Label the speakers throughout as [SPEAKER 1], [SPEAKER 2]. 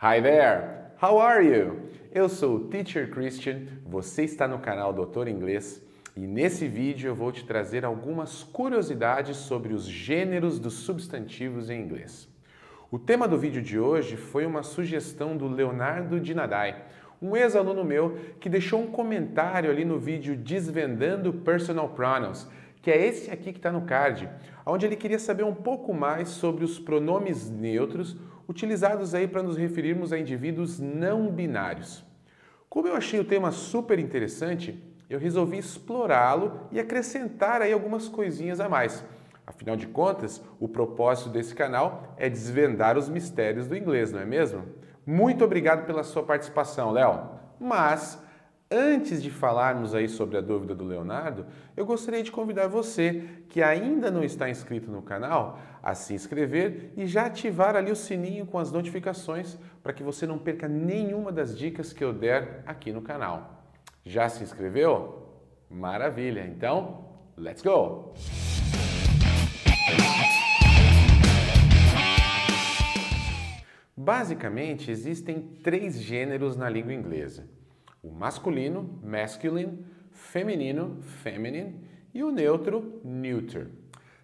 [SPEAKER 1] Hi there! How are you? Eu sou o Teacher Christian, você está no canal Doutor Inglês e nesse vídeo eu vou te trazer algumas curiosidades sobre os gêneros dos substantivos em inglês. O tema do vídeo de hoje foi uma sugestão do Leonardo Dinadai, um ex-aluno meu que deixou um comentário ali no vídeo Desvendando Personal Pronouns, que é esse aqui que está no card, onde ele queria saber um pouco mais sobre os pronomes neutros utilizados aí para nos referirmos a indivíduos não binários. Como eu achei o tema super interessante, eu resolvi explorá-lo e acrescentar aí algumas coisinhas a mais. Afinal de contas, o propósito desse canal é desvendar os mistérios do inglês, não é mesmo? Muito obrigado pela sua participação, Léo. Mas Antes de falarmos aí sobre a dúvida do Leonardo, eu gostaria de convidar você que ainda não está inscrito no canal a se inscrever e já ativar ali o sininho com as notificações para que você não perca nenhuma das dicas que eu der aqui no canal. Já se inscreveu? Maravilha! Então, let's go! Basicamente, existem três gêneros na língua inglesa o masculino, masculine, feminino, feminine e o neutro, neuter.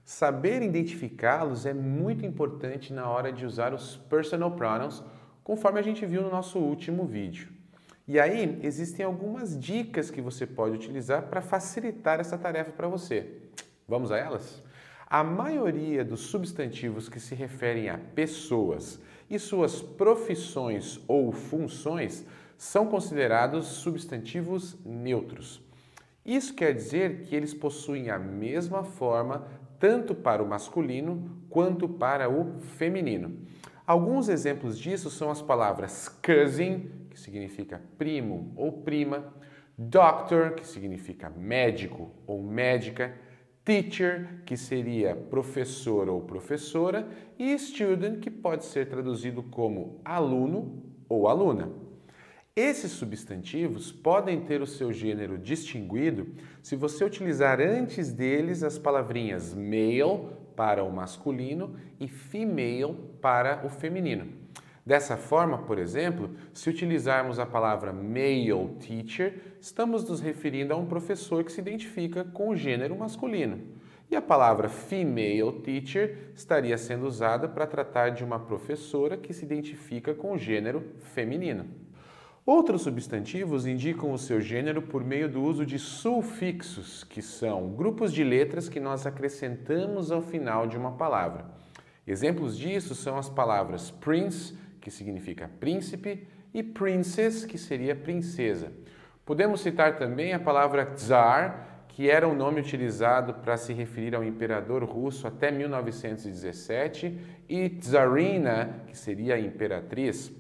[SPEAKER 1] Saber identificá-los é muito importante na hora de usar os personal pronouns, conforme a gente viu no nosso último vídeo. E aí, existem algumas dicas que você pode utilizar para facilitar essa tarefa para você. Vamos a elas? A maioria dos substantivos que se referem a pessoas e suas profissões ou funções são considerados substantivos neutros. Isso quer dizer que eles possuem a mesma forma tanto para o masculino quanto para o feminino. Alguns exemplos disso são as palavras cousin, que significa primo ou prima, doctor, que significa médico ou médica, teacher, que seria professor ou professora, e student, que pode ser traduzido como aluno ou aluna. Esses substantivos podem ter o seu gênero distinguido se você utilizar antes deles as palavrinhas male para o masculino e female para o feminino. Dessa forma, por exemplo, se utilizarmos a palavra male teacher, estamos nos referindo a um professor que se identifica com o gênero masculino. E a palavra female teacher estaria sendo usada para tratar de uma professora que se identifica com o gênero feminino. Outros substantivos indicam o seu gênero por meio do uso de sufixos, que são grupos de letras que nós acrescentamos ao final de uma palavra. Exemplos disso são as palavras prince, que significa príncipe, e princess, que seria princesa. Podemos citar também a palavra czar, que era um nome utilizado para se referir ao imperador russo até 1917, e tsarina, que seria a imperatriz.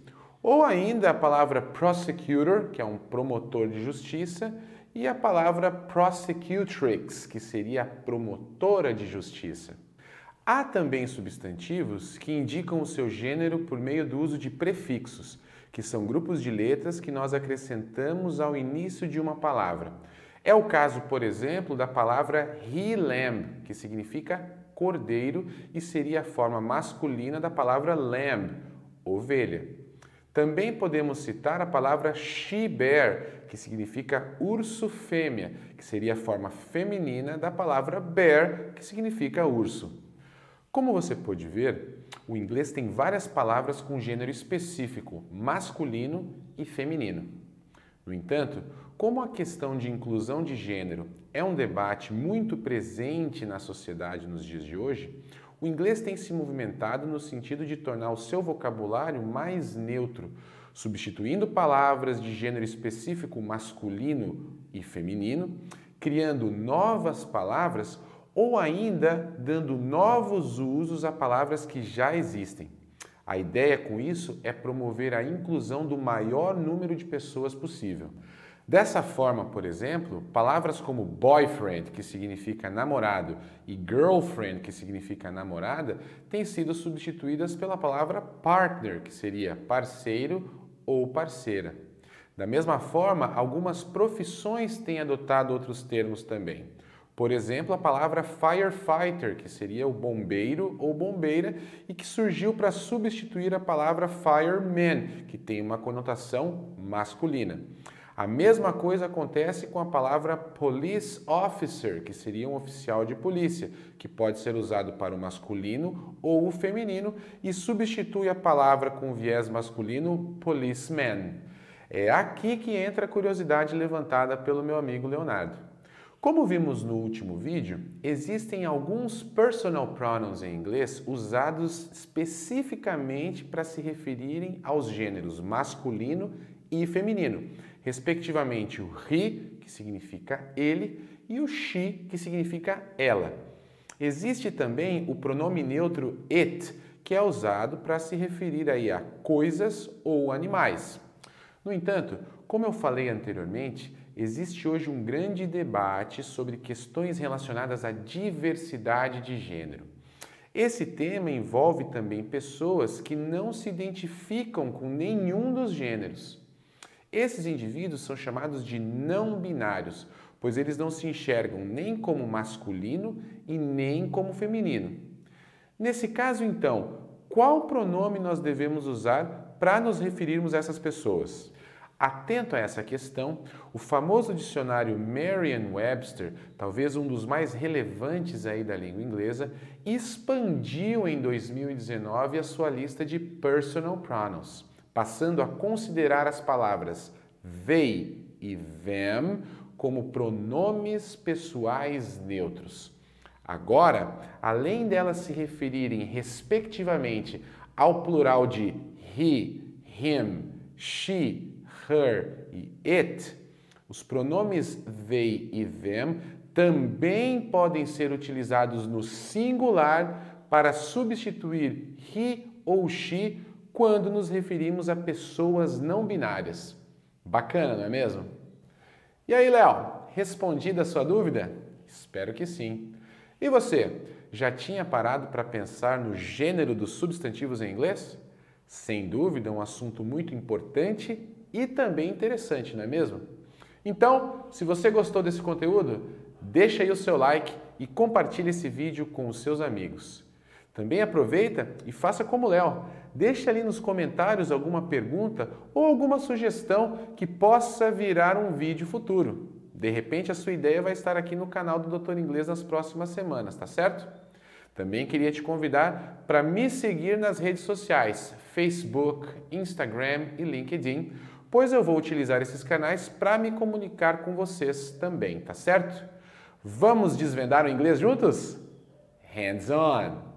[SPEAKER 1] Ou ainda a palavra prosecutor, que é um promotor de justiça, e a palavra prosecutrix, que seria a promotora de justiça. Há também substantivos que indicam o seu gênero por meio do uso de prefixos, que são grupos de letras que nós acrescentamos ao início de uma palavra. É o caso, por exemplo, da palavra he lamb, que significa cordeiro e seria a forma masculina da palavra lamb, ovelha. Também podemos citar a palavra she-bear, que significa urso fêmea, que seria a forma feminina da palavra bear, que significa urso. Como você pode ver, o inglês tem várias palavras com gênero específico, masculino e feminino. No entanto, como a questão de inclusão de gênero é um debate muito presente na sociedade nos dias de hoje, o inglês tem se movimentado no sentido de tornar o seu vocabulário mais neutro, substituindo palavras de gênero específico masculino e feminino, criando novas palavras ou ainda dando novos usos a palavras que já existem. A ideia com isso é promover a inclusão do maior número de pessoas possível. Dessa forma, por exemplo, palavras como boyfriend, que significa namorado, e girlfriend, que significa namorada, têm sido substituídas pela palavra partner, que seria parceiro ou parceira. Da mesma forma, algumas profissões têm adotado outros termos também. Por exemplo, a palavra firefighter, que seria o bombeiro ou bombeira e que surgiu para substituir a palavra fireman, que tem uma conotação masculina. A mesma coisa acontece com a palavra police officer, que seria um oficial de polícia, que pode ser usado para o masculino ou o feminino e substitui a palavra com viés masculino policeman. É aqui que entra a curiosidade levantada pelo meu amigo Leonardo. Como vimos no último vídeo, existem alguns personal pronouns em inglês usados especificamente para se referirem aos gêneros masculino e feminino, respectivamente o he, que significa ele, e o she, que significa ela. Existe também o pronome neutro it, que é usado para se referir aí a coisas ou animais. No entanto, como eu falei anteriormente, existe hoje um grande debate sobre questões relacionadas à diversidade de gênero. Esse tema envolve também pessoas que não se identificam com nenhum dos gêneros. Esses indivíduos são chamados de não binários, pois eles não se enxergam nem como masculino e nem como feminino. Nesse caso, então, qual pronome nós devemos usar para nos referirmos a essas pessoas? Atento a essa questão, o famoso dicionário Merriam-Webster, talvez um dos mais relevantes aí da língua inglesa, expandiu em 2019 a sua lista de personal pronouns, passando a considerar as palavras they e them como pronomes pessoais neutros. Agora, além delas se referirem respectivamente ao plural de he, him, she, her e it, os pronomes they e them também podem ser utilizados no singular para substituir he ou she quando nos referimos a pessoas não binárias. Bacana, não é mesmo? E aí, Léo, respondida a sua dúvida? Espero que sim. E você, já tinha parado para pensar no gênero dos substantivos em inglês? Sem dúvida, um assunto muito importante e também interessante, não é mesmo? Então, se você gostou desse conteúdo, deixa aí o seu like e compartilhe esse vídeo com os seus amigos. Também aproveita e faça como o Léo. Deixe ali nos comentários alguma pergunta ou alguma sugestão que possa virar um vídeo futuro. De repente a sua ideia vai estar aqui no canal do Doutor Inglês nas próximas semanas, tá certo? Também queria te convidar para me seguir nas redes sociais, Facebook, Instagram e LinkedIn pois eu vou utilizar esses canais para me comunicar com vocês também, tá certo? Vamos desvendar o inglês juntos? Hands on!